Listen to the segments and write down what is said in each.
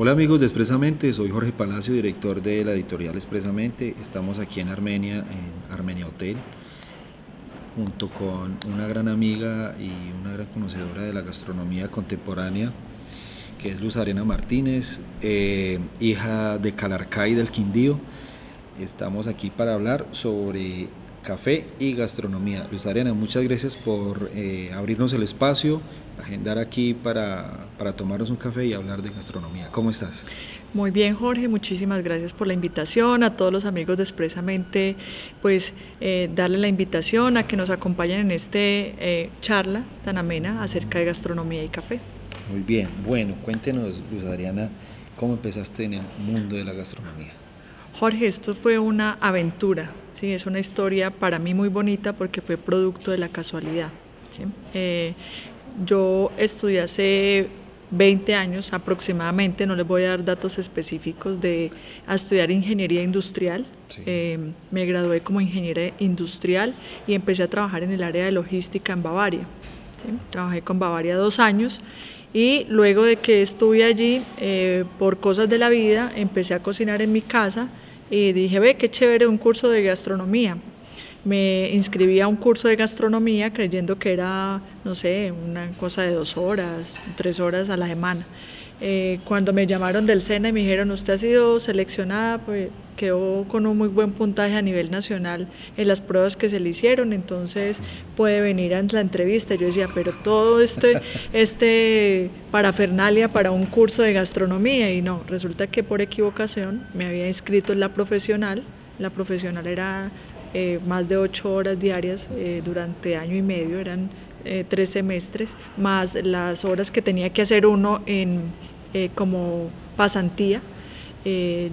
Hola amigos de Expresamente, soy Jorge Palacio, director de la editorial Expresamente. Estamos aquí en Armenia, en Armenia Hotel, junto con una gran amiga y una gran conocedora de la gastronomía contemporánea, que es Luz Arena Martínez, eh, hija de Calarcay del Quindío. Estamos aquí para hablar sobre café y gastronomía. Luz Arena, muchas gracias por eh, abrirnos el espacio agendar aquí para, para tomarnos un café y hablar de gastronomía. ¿Cómo estás? Muy bien, Jorge, muchísimas gracias por la invitación. A todos los amigos de Expresamente, pues eh, darle la invitación a que nos acompañen en esta eh, charla tan amena acerca de gastronomía y café. Muy bien, bueno, cuéntenos, Luz Adriana, ¿cómo empezaste en el mundo de la gastronomía? Jorge, esto fue una aventura, ¿sí? es una historia para mí muy bonita porque fue producto de la casualidad. ¿sí? Eh, yo estudié hace 20 años aproximadamente, no les voy a dar datos específicos, de a estudiar ingeniería industrial. Eh, me gradué como ingeniera industrial y empecé a trabajar en el área de logística en Bavaria. Trabajé con Bavaria dos años y luego de que estuve allí, eh, por cosas de la vida, empecé a cocinar en mi casa y dije, ve, qué chévere un curso de gastronomía me inscribí a un curso de gastronomía creyendo que era, no sé, una cosa de dos horas, tres horas a la semana. Eh, cuando me llamaron del SENA y me dijeron, usted ha sido seleccionada, pues quedó con un muy buen puntaje a nivel nacional en las pruebas que se le hicieron, entonces puede venir a la entrevista. Yo decía, pero todo este, este parafernalia para un curso de gastronomía y no, resulta que por equivocación me había inscrito en la profesional, la profesional era eh, más de ocho horas diarias eh, durante año y medio, eran eh, tres semestres, más las horas que tenía que hacer uno en, como pasantía.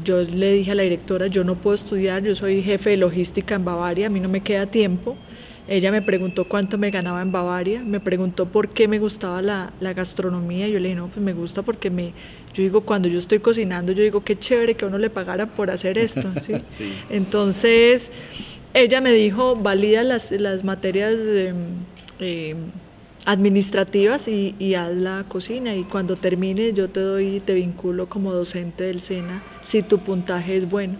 yo le dije a la directora, yo no puedo estudiar, yo soy jefe de logística en Bavaria, a mí no me queda tiempo. Ella me preguntó cuánto me ganaba en Bavaria, me preguntó por qué me gustaba la, la, gastronomía. Yo le dije, no, pues me gusta porque me, yo digo, cuando yo estoy cocinando, yo digo, qué chévere que uno le pagara por hacer esto. ¿sí? Entonces, ella me dijo, valida las, las materias eh, administrativas y, haz la cocina y cuando termine yo te doy, te vinculo como docente del SENA si tu puntaje es bueno.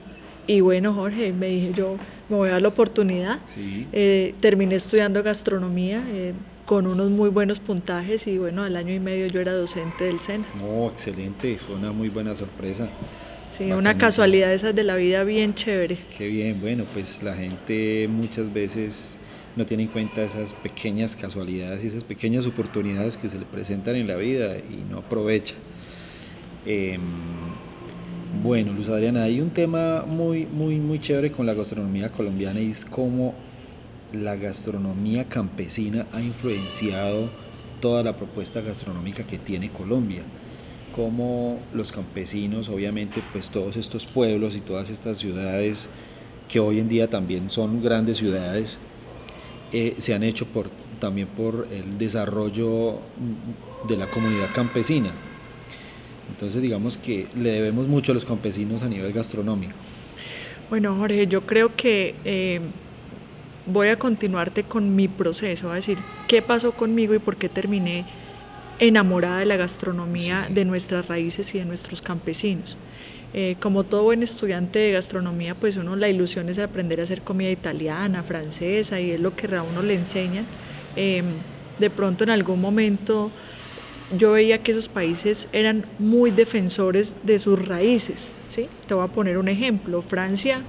Y bueno, Jorge, me dije yo, me voy a dar la oportunidad. Eh, terminé estudiando gastronomía eh, con unos muy buenos puntajes y bueno, al año y medio yo era docente del SENA. Oh, excelente, fue una muy buena sorpresa. Sí, una casualidad esas de la vida bien chévere. Qué bien, bueno, pues la gente muchas veces no tiene en cuenta esas pequeñas casualidades y esas pequeñas oportunidades que se le presentan en la vida y no aprovecha. Em, bueno, Luz Adriana, hay un tema muy, muy, muy chévere con la gastronomía colombiana y es cómo la gastronomía campesina ha influenciado toda la propuesta gastronómica que tiene Colombia cómo los campesinos, obviamente, pues todos estos pueblos y todas estas ciudades, que hoy en día también son grandes ciudades, eh, se han hecho por, también por el desarrollo de la comunidad campesina. Entonces digamos que le debemos mucho a los campesinos a nivel gastronómico. Bueno, Jorge, yo creo que eh, voy a continuarte con mi proceso, a decir qué pasó conmigo y por qué terminé enamorada de la gastronomía, de nuestras raíces y de nuestros campesinos. Eh, como todo buen estudiante de gastronomía, pues uno la ilusión es aprender a hacer comida italiana, francesa, y es lo que a uno le enseñan. Em, de pronto en algún momento yo veía que esos países eran muy defensores de sus raíces. ¿sí? Te voy a poner un ejemplo. Francia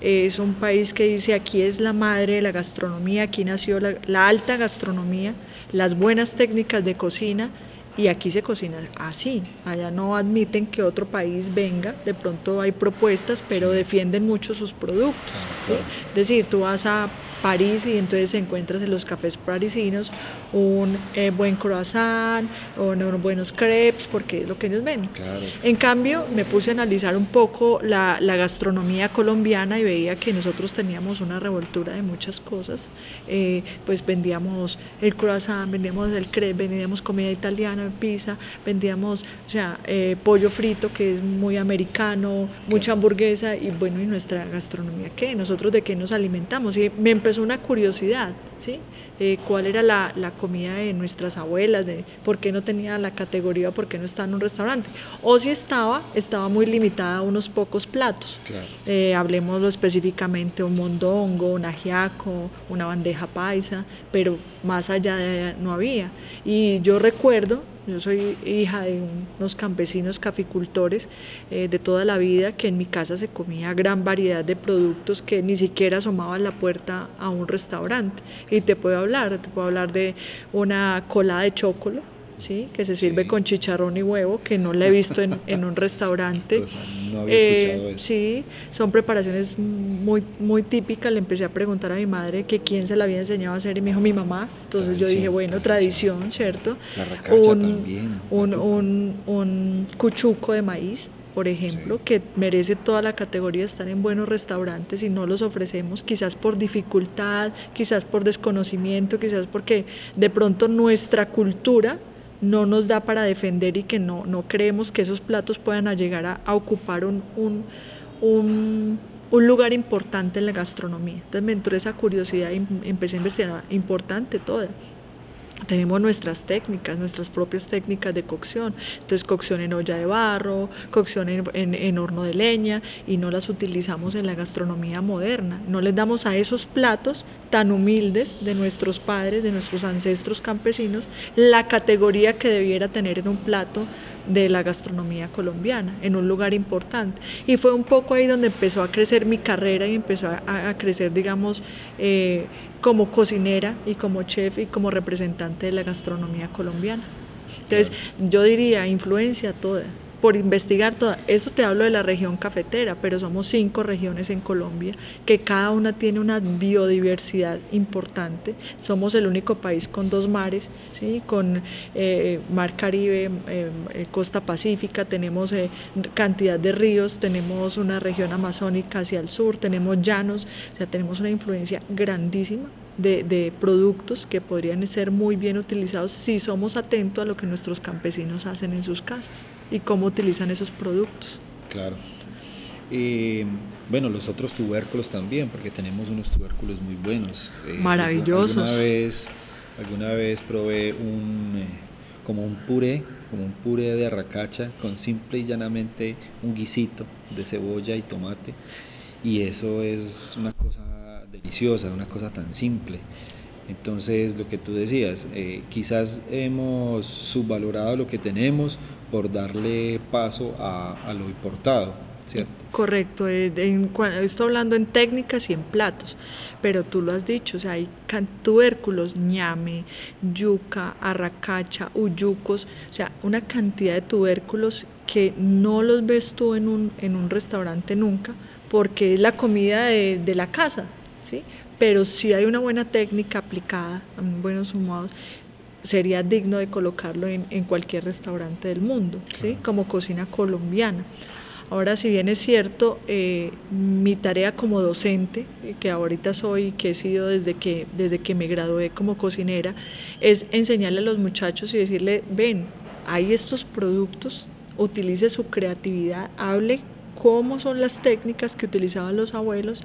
es un país que dice aquí es la madre de la gastronomía, aquí nació la alta gastronomía las buenas técnicas de cocina y aquí se cocina así. Allá no admiten que otro país venga, de pronto hay propuestas, pero defienden mucho sus productos. Es decir, tú vas a París y entonces encuentras en los cafés parisinos un eh, buen croissant o unos buenos crepes porque es lo que ellos ven. En cambio, me puse a analizar un poco la, gastronomía colombiana y veía que nosotros teníamos una revoltura de muchas cosas. Eh, pues vendíamos el croissant, vendíamos el crepe, vendíamos comida italiana, pizza, vendíamos o sea, eh, pollo frito que es muy americano, mucha hamburguesa y bueno, ¿y nuestra gastronomía qué? ¿Nosotros de qué nos alimentamos? Y me empezó una curiosidad, ¿sí? Eh, ¿Cuál era la, comida de nuestras abuelas, de por qué no tenía la categoría, por qué no estaba en un restaurante. O si estaba, estaba muy limitada a unos pocos platos. Claro. Eh, hablemoslo específicamente, un mondongo, un ajiaco, una bandeja paisa, pero más allá de allá no había. Y yo recuerdo yo soy hija de unos campesinos caficultores eh, de toda la vida que en mi casa se comía gran variedad de productos que ni siquiera asomaban la puerta a un restaurante. Y te puedo hablar, te puedo hablar de una cola de chocolate ¿sí? que se sirve con chicharrón y huevo, que no la he visto en, en un restaurante. no había escuchado eh, eso. Sí, son preparaciones muy, muy típicas. Le empecé a preguntar a mi madre que quién se la había enseñado a hacer y me dijo mi mamá. Entonces yo dije, bueno, tradición, ¿cierto? La un, también. Un, un, un cuchuco de maíz por ejemplo, que merece toda la categoría de estar en buenos restaurantes y no los ofrecemos, quizás por dificultad, quizás por desconocimiento, quizás porque de pronto nuestra cultura no nos da para defender y que no, no creemos que esos platos puedan llegar a, ocupar un, un, un, un, lugar importante en la gastronomía. Entonces me entró esa curiosidad y empecé a investigar, importante toda tenemos nuestras técnicas, nuestras propias técnicas de cocción. Entonces, cocción en olla de barro, cocción en, horno de leña, y no las utilizamos en la gastronomía moderna. No les damos a esos platos tan humildes de nuestros padres, de nuestros ancestros campesinos, la categoría que debiera tener en un plato de la gastronomía colombiana, en un lugar importante. Y fue un poco ahí donde empezó a crecer mi carrera y empezó a, crecer, digamos, eh, como cocinera y como chef y como representante de la gastronomía colombiana. Entonces, yo diría, influencia toda por investigar toda. Eso te hablo de la región cafetera, pero somos cinco regiones en Colombia que cada una tiene una biodiversidad importante. Somos el único país con dos mares, ¿sí? con eh, mar Caribe, eh, eh, costa pacífica, tenemos cantidad de ríos, tenemos una región amazónica hacia el sur, tenemos llanos, o sea, tenemos una influencia grandísima de, productos que podrían ser muy bien utilizados si somos atentos a lo que nuestros campesinos hacen en sus casas y cómo utilizan esos productos. Claro. y bueno, los otros tubérculos también, porque tenemos unos tubérculos muy buenos. Eh, Maravillosos. Alguna vez, alguna vez probé un, eh, como un puré, como un puré de arracacha con simple y llanamente un guisito de cebolla y tomate. Y eso es una cosa deliciosa, una cosa tan simple. Entonces, lo que tú decías, eh, quizás hemos subvalorado lo que tenemos por darle paso a, lo importado, ¿cierto? Correcto, eh, estoy hablando en técnicas y en platos, pero tú lo has dicho, o sea, hay tubérculos, ñame, yuca, arracacha, uyucos, o sea, una cantidad de tubérculos que no los ves tú en un, en un restaurante nunca, porque es la comida de, de la casa, ¿sí? pero si hay una buena técnica aplicada, buenos humados, sería digno de colocarlo en, en cualquier restaurante del mundo, ¿sí? como cocina colombiana. Ahora, si bien es cierto, eh, mi tarea como docente, eh, que ahorita soy, que he sido desde que, desde que me gradué como cocinera, es enseñarle a los muchachos y decirle, ven, hay estos productos, utilice su creatividad, hable cómo son las técnicas que utilizaban los abuelos,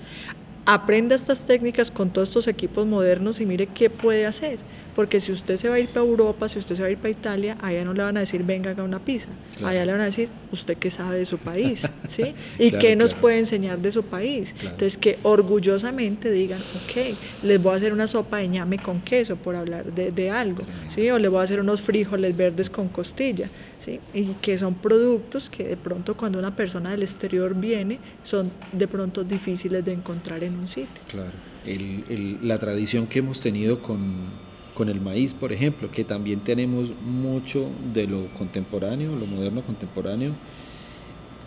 aprenda estas técnicas con todos estos equipos modernos y mire qué puede hacer. Porque si usted se va a ir para Europa, si usted se va a ir para Italia, allá no le van a decir venga haga una pizza. Allá le van a decir usted qué sabe de su país, ¿sí? Y qué nos puede enseñar de su país. Entonces que orgullosamente digan, ok, les voy a hacer una sopa de ñame con queso, por hablar de, de algo, ¿sí? O les voy a hacer unos frijoles verdes con costilla, ¿sí? Y que son productos que de pronto cuando una persona del exterior viene, son de pronto difíciles de encontrar en un sitio. Claro. El, el, la tradición que hemos tenido con con el maíz, por ejemplo, que también tenemos mucho de lo contemporáneo, lo moderno contemporáneo,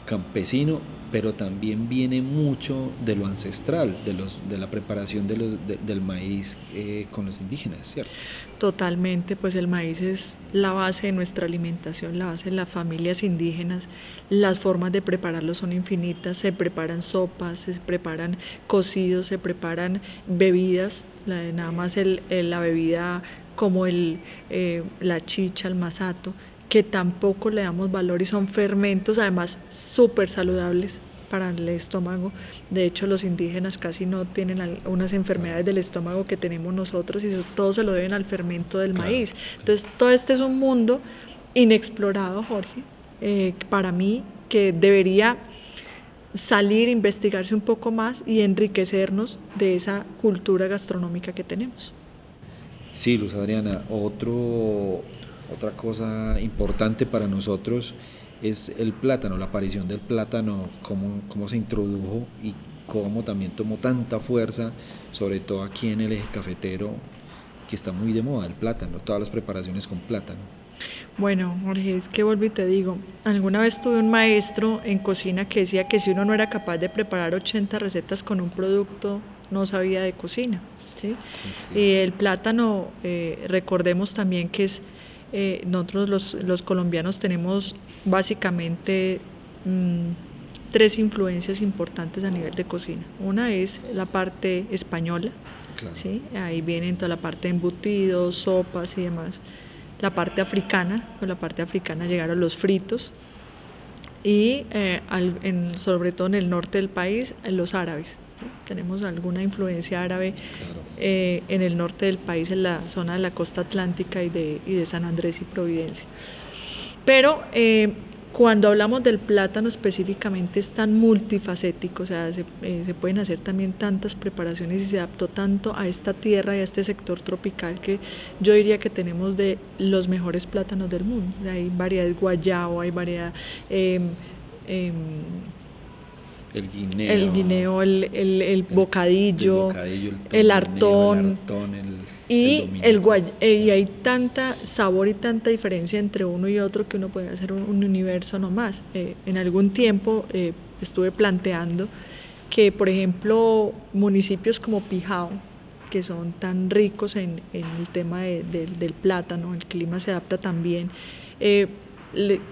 campesino, pero también viene mucho de lo ancestral, de, los, de la preparación de los, del maíz eh, con los indígenas, ¿cierto? Totalmente, pues el maíz es la base de nuestra alimentación, la base de las familias indígenas. Las formas de prepararlo son infinitas, se preparan sopas, se preparan cocidos, se preparan bebidas, nada más el, la bebida como el, eh, la chicha, el masato, que tampoco le damos valor y son fermentos además súper saludables para el estómago. De hecho, los indígenas casi no tienen unas enfermedades del estómago que tenemos nosotros y eso, todo se lo deben al fermento del maíz. Entonces, todo este es un mundo inexplorado, Jorge, eh, para mí, que debería salir, investigarse un poco más y enriquecernos de esa cultura gastronómica que tenemos. Sí, Luz Adriana, otro, otra cosa importante para nosotros es el plátano, la aparición del plátano, cómo, cómo se introdujo y cómo también tomó tanta fuerza, sobre todo aquí en el eje cafetero, que está muy de moda el plátano, todas las preparaciones con plátano. Bueno, Jorge, es que vuelvo y te digo, alguna vez tuve un maestro en cocina que decía que si uno no era capaz de preparar 80 recetas con un producto, no sabía de cocina. ¿sí? Y el plátano, eh, recordemos también que es eh, nosotros los, los, colombianos tenemos básicamente mm, tres influencias importantes a nivel de cocina. Una es la parte española, ¿sí? ahí viene toda la parte de embutidos, sopas y demás. La parte africana, con la parte africana llegaron los fritos y eh, sobre todo en el norte del país, los árabes tenemos alguna influencia árabe eh, en el norte del país, en la zona de la costa atlántica y de, y de San Andrés y Providencia. Pero eh, cuando hablamos del plátano específicamente es tan multifacético, o sea, se, eh, se, pueden hacer también tantas preparaciones y se adaptó tanto a esta tierra y a este sector tropical que yo diría que tenemos de los mejores plátanos del mundo. Hay variedad guayabo, hay variedad... Em, el guineo, el, guineo, el, el, bocadillo, el, artón, y, el eh, y hay tanta sabor y tanta diferencia entre uno y otro que uno puede hacer un, universo nomás. Eh, en algún tiempo eh, estuve planteando que, por ejemplo, municipios como Pijao, que son tan ricos en, en el tema del plátano, el clima se adapta también,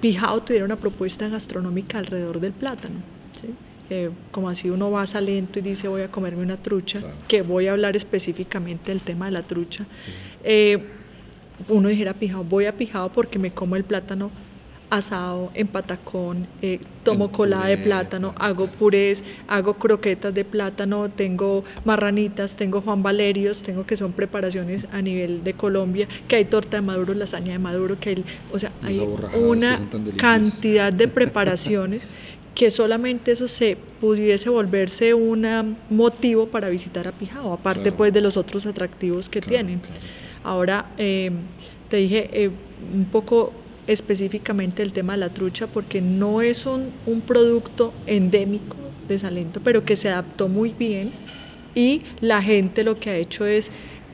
Pijao tuviera una propuesta gastronómica alrededor del plátano. ¿sí? Eh, como así uno va a lento y dice voy a comerme una trucha, que voy a hablar específicamente del tema de la trucha, eh, uno dijera pijado, voy a pijado porque me como el plátano asado en patacón, eh, tomo colada de plátano, hago purés, hago croquetas de plátano, tengo marranitas, tengo Juan Valerios, tengo que son preparaciones a nivel de Colombia, que hay torta de maduro, lasaña de maduro, que hay, o sea, hay una cantidad de preparaciones que solamente eso se pudiese volverse un motivo para visitar a Pijao, aparte pues de los otros atractivos que tienen. Ahora, eh, te dije eh, un poco específicamente el tema de la trucha, porque no es un, un producto endémico de Salento, pero que se adaptó muy bien y la gente lo que ha hecho es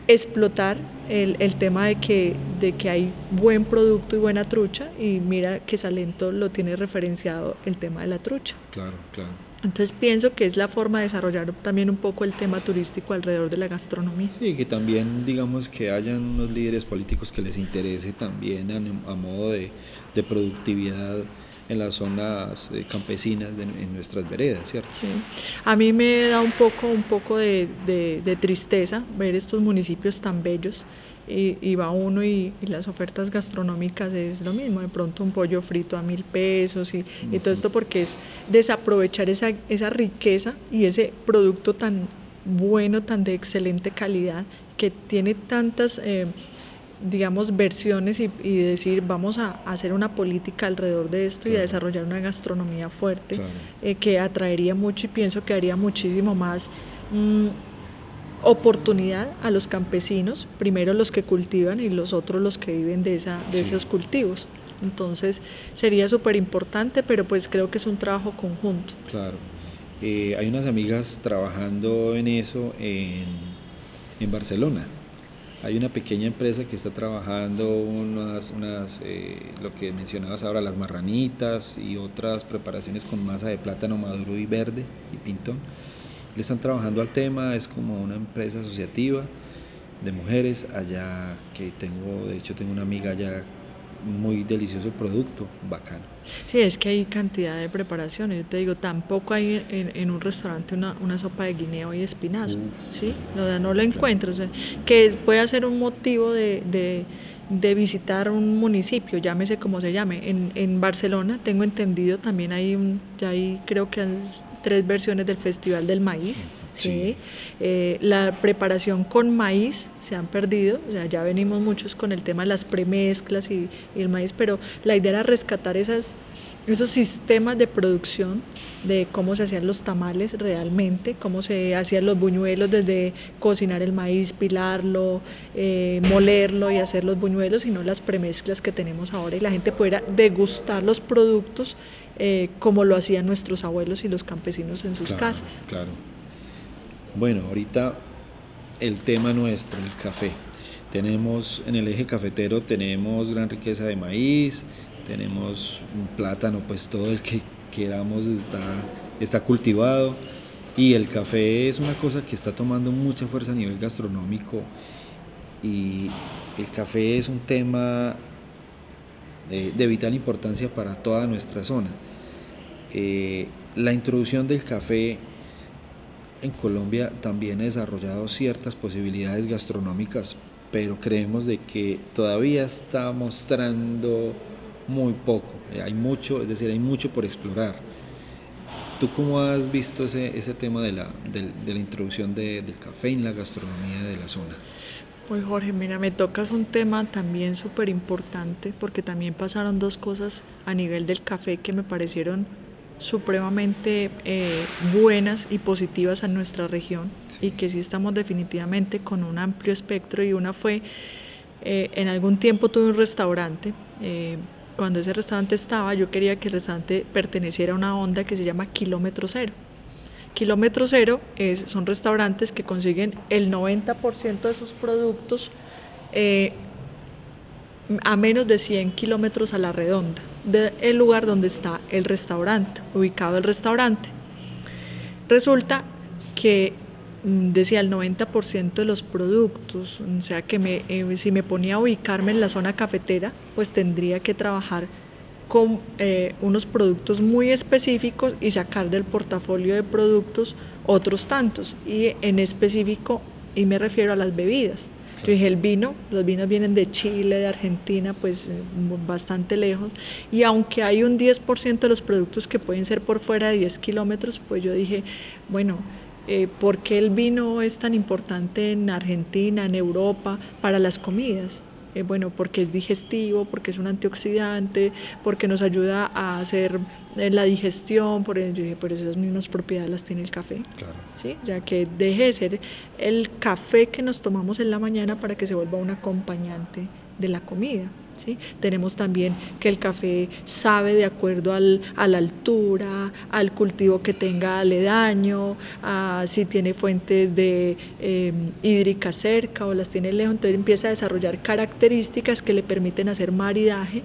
explotar el, el, tema de que, de que hay buen producto y buena trucha y mira que Salento lo tiene referenciado el tema de la trucha. Claro, claro. Entonces pienso que es la forma de desarrollar también un poco el tema turístico alrededor de la gastronomía. Sí, que también digamos que hayan unos líderes políticos que les interese también a, a modo de, de productividad en las zonas eh, campesinas en nuestras veredas, ¿cierto? Sí. A mí me da un poco, un poco de, de, tristeza ver estos municipios tan bellos y, va uno y, las ofertas gastronómicas es lo mismo, de pronto un pollo frito a mil pesos y, y todo esto porque es desaprovechar esa, esa riqueza y ese producto tan bueno, tan de excelente calidad, que tiene tantas... Eh, digamos, versiones y, decir, vamos a hacer una política alrededor de esto y a desarrollar una gastronomía fuerte eh, que atraería mucho y pienso que haría muchísimo más mm, oportunidad a los campesinos, primero los que cultivan y los otros los que viven de, esa, de esos cultivos. Entonces sería súper importante, pero pues creo que es un trabajo conjunto. Claro. Eh, hay unas amigas trabajando en eso en, en Barcelona hay una pequeña empresa que está trabajando unas, unas eh, lo que mencionabas ahora, las marranitas y otras preparaciones con masa de plátano maduro y verde y pintón. Le están trabajando al tema, es como una empresa asociativa de mujeres allá que tengo, de hecho tengo una amiga allá muy delicioso el producto, bacano. Sí, es que hay cantidad de preparaciones. Yo te digo, tampoco hay en, un restaurante una, una, sopa de guineo y espinazo, ¿sí? No, no lo encuentras. que puede ser un motivo de, de visitar un municipio, llámese como se llame. En, en Barcelona tengo entendido también hay un, ya hay creo que hay tres versiones del Festival del Maíz. Sí. Eh, la preparación con maíz se han perdido, ya venimos muchos con el tema de las premezclas y, y el maíz, pero la idea era rescatar esas esos sistemas de producción de cómo se hacían los tamales realmente, cómo se hacían los buñuelos desde cocinar el maíz, pilarlo, eh, molerlo y hacer los buñuelos, y no las premezclas que tenemos ahora y la gente pudiera degustar los productos eh, como lo hacían nuestros abuelos y los campesinos en sus casas. Claro. Bueno, ahorita el tema nuestro, el café. Tenemos en el eje cafetero tenemos gran riqueza de maíz, tenemos un plátano, pues todo el que queramos está, está cultivado y el café es una cosa que está tomando mucha fuerza a nivel gastronómico y el café es un tema de, vital importancia para toda nuestra zona. Eh, la introducción del café en Colombia también ha desarrollado ciertas posibilidades gastronómicas, pero creemos de que todavía está mostrando muy poco, eh, hay mucho, es decir, hay mucho por explorar. ¿Tú cómo has visto ese, ese tema de la, de, la introducción de, del café en la gastronomía de la zona? Pues Jorge, mira, me tocas un tema también súper importante porque también pasaron dos cosas a nivel del café que me parecieron supremamente eh, buenas y positivas a nuestra región y que sí estamos definitivamente con un amplio espectro. Y una fue, eh, en algún tiempo tuve un restaurante, cuando ese restaurante estaba, yo quería que el restaurante perteneciera a una onda que se llama Kilómetro Cero. Kilómetro Cero es, son restaurantes que consiguen el 90% de sus productos eh, a menos de 100 kilómetros a la redonda del lugar donde está el restaurante, ubicado el restaurante. Resulta que Mm, decía el 90% de los productos, o sea que me, eh, si me ponía a ubicarme en la zona cafetera, pues tendría que trabajar con eh, unos productos muy específicos y sacar del portafolio de productos otros tantos, y en específico, y me refiero a las bebidas. Yo dije, el vino, los vinos vienen de Chile, de Argentina, pues eh, bastante lejos. Y aunque hay un 10% de los productos que pueden ser por fuera de 10 kilómetros, pues yo dije, bueno, eh, por qué el vino es tan importante en Argentina, en Europa, para las comidas. Eh, bueno, porque es digestivo, porque es un antioxidante, porque nos ayuda a hacer eh, la digestión, por, por esas mismas propiedades las tiene el café. Claro. ¿sí? Ya que deje de ser el café que nos tomamos en la mañana para que se vuelva un acompañante de la comida. Tenemos también que el café sabe de acuerdo al, a la altura, al cultivo que tenga aledaño, a si tiene fuentes de eh, hídrica cerca o las tiene lejos, entonces empieza a desarrollar características que le permiten hacer maridaje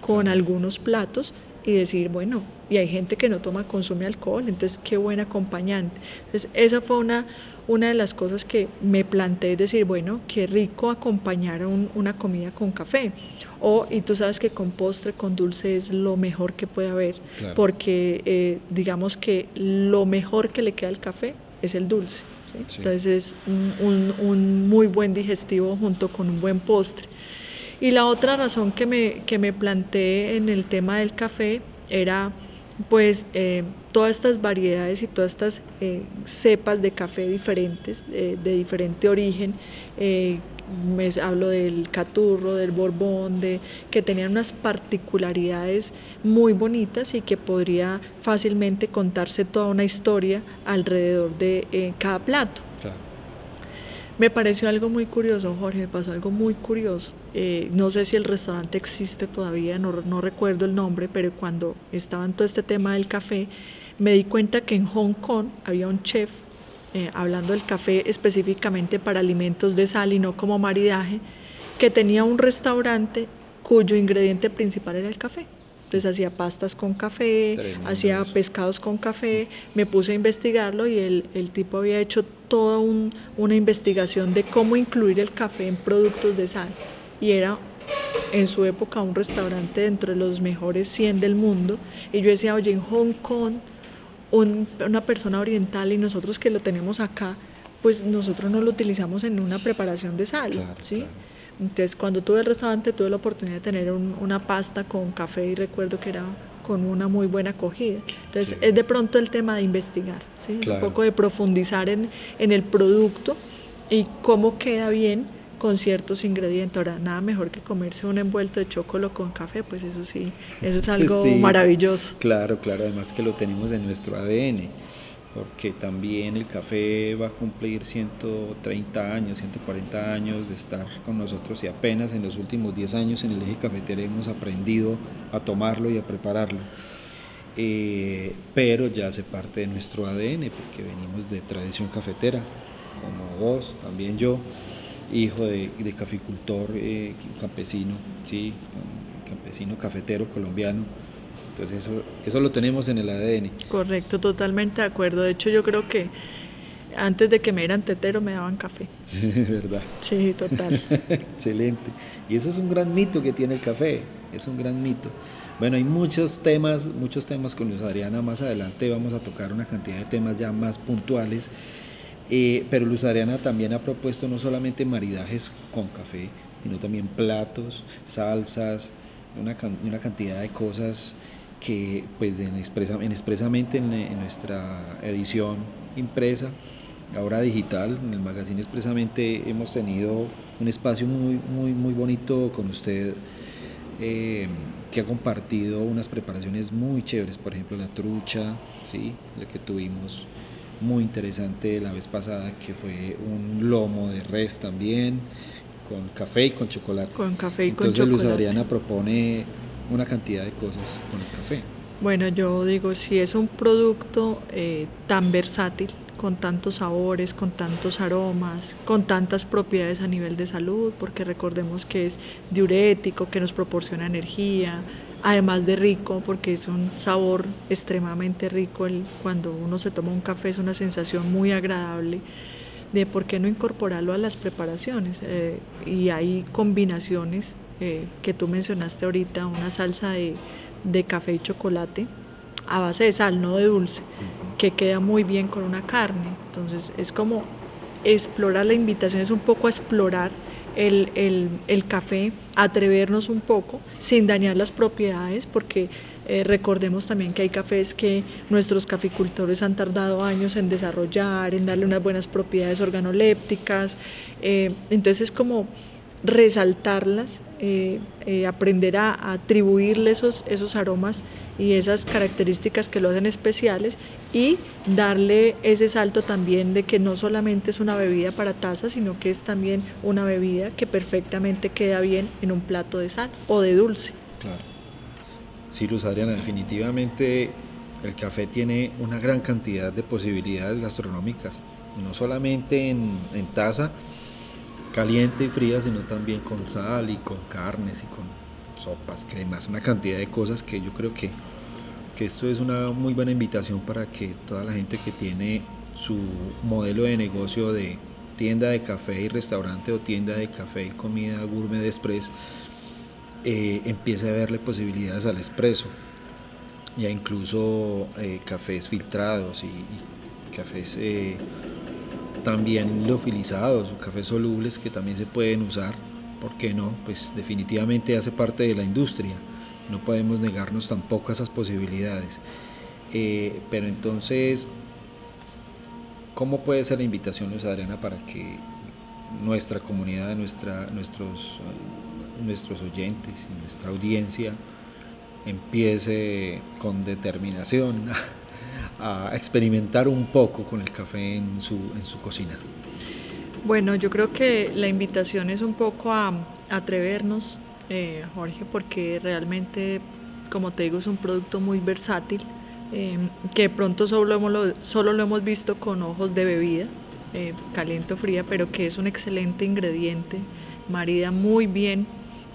con algunos platos y decir, bueno, y hay gente que no toma, consume alcohol, entonces qué buen acompañante. Entonces esa fue una, una de las cosas que me planteé, decir, bueno, qué rico acompañar una comida con café. O, y tú sabes que con postre, con dulce es lo mejor que puede haber, porque eh, digamos que lo mejor que le queda al café es el dulce. Entonces es un, un, muy buen digestivo junto con un buen postre. Y la otra razón que me, que me planteé en el tema del café era pues eh, todas estas variedades y todas estas eh, cepas de café diferentes, de diferente origen, me hablo del caturro, del borbón, de, que tenían unas particularidades muy bonitas y que podría fácilmente contarse toda una historia alrededor de eh, cada plato. Me pareció algo muy curioso, Jorge, me pasó algo muy curioso. Eh, no sé si el restaurante existe todavía, no, no recuerdo el nombre, pero cuando estaba en todo este tema del café, me di cuenta que en Hong Kong había un chef eh, hablando del café específicamente para alimentos de sal y no como maridaje, que tenía un restaurante cuyo ingrediente principal era el café. Entonces hacía pastas con café, hacía pescados con café, me puse a investigarlo y el, el tipo había hecho toda un, una investigación de cómo incluir el café en productos de sal. Y era en su época un restaurante dentro de los mejores 100 del mundo. Y yo decía, oye, en Hong Kong una persona oriental y nosotros que lo tenemos acá, pues nosotros no lo utilizamos en una preparación de sal, ¿sí? Entonces, cuando tuve el restaurante, tuve la oportunidad de tener una pasta con café y recuerdo que era con una muy buena acogida. Entonces, es de pronto el tema de investigar, ¿sí? un poco de profundizar en, en el producto y cómo queda bien con ciertos ingredientes. Ahora, nada mejor que comerse un envuelto de chocolate con café, pues eso sí, eso es algo maravilloso. Claro, claro, además que lo tenemos en nuestro ADN porque también el café va a cumplir 130 años, 140 años de estar con nosotros y apenas en los últimos 10 años en el eje cafetero hemos aprendido a tomarlo y a prepararlo. Eh, pero ya hace parte de nuestro ADN porque venimos de tradición cafetera, como vos, también yo, hijo de, caficultor eh, campesino, ¿sí? campesino cafetero colombiano entonces eso, eso lo tenemos en el ADN. Correcto, totalmente de acuerdo. De hecho yo creo que antes de que me dieran tetero me daban café. ¿Verdad? Sí, total. Excelente. Y eso es un gran mito que tiene el café, es un gran mito. Bueno, hay muchos temas, muchos temas con Luz Adriana. Más adelante vamos a tocar una cantidad de temas ya más puntuales. Eh, pero Luz Adriana también ha propuesto no solamente maridajes con café, sino también platos, salsas, una, una cantidad de cosas que pues en, expresamente en, nuestra edición impresa, ahora digital, en el magazine expresamente hemos tenido un espacio muy, muy, muy bonito con usted eh, que ha compartido unas preparaciones muy chéveres, por ejemplo la trucha, ¿sí? la que tuvimos muy interesante la vez pasada, que fue un lomo de res también, con café y con chocolate. Con café y Entonces, con Luz Adriana propone una cantidad de cosas con el café. Bueno, yo digo, si es un producto eh, tan versátil, con tantos sabores, con tantos aromas, con tantas propiedades a nivel de salud, porque recordemos que es diurético, que nos proporciona energía, además de rico, porque es un sabor extremadamente rico. Cuando uno se toma un café es una sensación muy agradable de por qué no incorporarlo a las preparaciones. Eh, y hay combinaciones eh, que tú mencionaste ahorita, una salsa de, de, café y chocolate a base de sal, no de dulce, que queda muy bien con una carne. Entonces es como explorar la invitación, es un poco explorar el, el, el, café, atrevernos un poco sin dañar las propiedades, porque eh, recordemos también que hay cafés que nuestros caficultores han tardado años en desarrollar, en darle unas buenas propiedades organolépticas. Eh, entonces es como resaltarlas, eh, eh, aprender a, atribuirle esos, esos aromas y esas características que lo hacen especiales y darle ese salto también de que no solamente es una bebida para taza, sino que es también una bebida que perfectamente queda bien en un plato de sal o de dulce. Claro. Sí, Luz Adriana, definitivamente el café tiene una gran cantidad de posibilidades gastronómicas, no solamente en, en taza, caliente y fría, sino también con sal y con carnes y con sopas, cremas, una cantidad de cosas que yo creo que, que esto es una muy buena invitación para que toda la gente que tiene su modelo de negocio de tienda de café y restaurante o tienda de café y comida gourmet express eh, empiece a verle posibilidades al expreso. Ya incluso eh, cafés filtrados y, cafés eh, también leofilizados o cafés solubles que también se pueden usar, ¿por qué no? Pues definitivamente hace parte de la industria, no podemos negarnos tampoco a esas posibilidades. Eh, pero entonces, ¿cómo puede ser la invitación, Luis Adriana, para que nuestra comunidad, nuestros, nuestros oyentes, nuestra audiencia empiece con determinación a experimentar un poco con el café en su, en su cocina? Bueno, yo creo que la invitación es un poco a, atrevernos, eh, Jorge, porque realmente, como te digo, es un producto muy versátil, eh, que de pronto solo, hemos lo, solo lo hemos visto con ojos de bebida, eh, caliente o fría, pero que es un excelente ingrediente, marida muy bien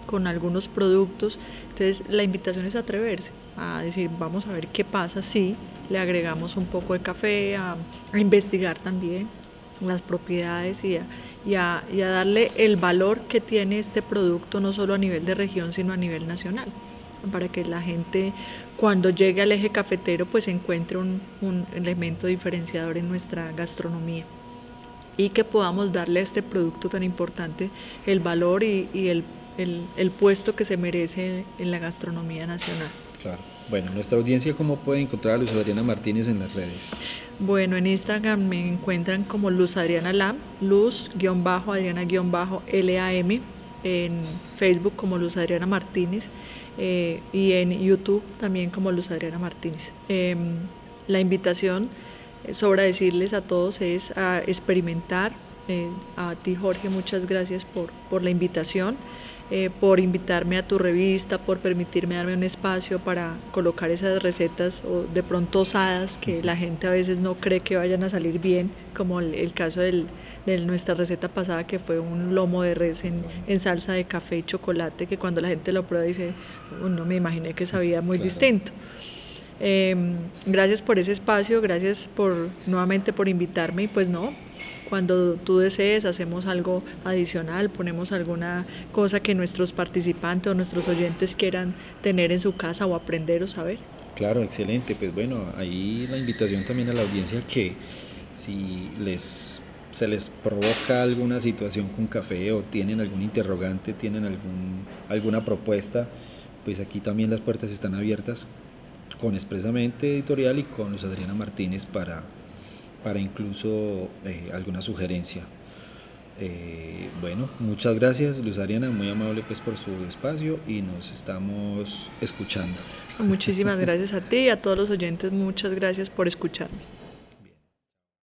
con algunos productos. Entonces, la invitación es atreverse, a decir, vamos a ver qué pasa si le agregamos un poco de café, a, investigar también las propiedades y a, darle el valor que tiene este producto no solo a nivel de región, sino a nivel nacional, para que la gente cuando llegue al eje cafetero pues encuentre un, un elemento diferenciador en nuestra gastronomía. y que podamos darle a este producto tan importante el valor y, el, el, puesto que se merece en la gastronomía nacional. Claro. Bueno, nuestra audiencia, ¿cómo puede encontrar a Luz Adriana Martínez en las redes? Bueno, en Instagram me encuentran como Luz Adriana Lam, Luz-Adriana-LAM, en Facebook como Luz Adriana Martínez eh, y en YouTube también como Luz Adriana Martínez. Em, la invitación sobra decirles a todos es a experimentar. Eh, a ti Jorge, muchas gracias por, por la invitación, eh, por invitarme a tu revista, por permitirme darme un espacio para colocar esas recetas o de pronto osadas que la gente a veces no cree que vayan a salir bien, como el, caso del, de nuestra receta pasada que fue un lomo de res en, en, salsa de café y chocolate, que cuando la gente lo prueba dice, no me imaginé que sabía muy distinto. Em, gracias por ese espacio, gracias por nuevamente por invitarme y pues no, cuando tú desees hacemos algo adicional, ponemos alguna cosa que nuestros participantes o nuestros oyentes quieran tener en su casa o aprender o saber. Claro, excelente. Pues bueno, ahí la invitación también a la audiencia que si les se les provoca alguna situación con café o tienen algún interrogante, tienen algún, alguna propuesta, pues aquí también las puertas están abiertas con Expresamente Editorial y con Luz Adriana Martínez para, para incluso eh, alguna sugerencia. Eh, bueno, muchas gracias Luz Adriana, muy amable pues por su espacio y nos estamos escuchando. Muchísimas gracias a ti y a todos los oyentes, muchas gracias por escucharme.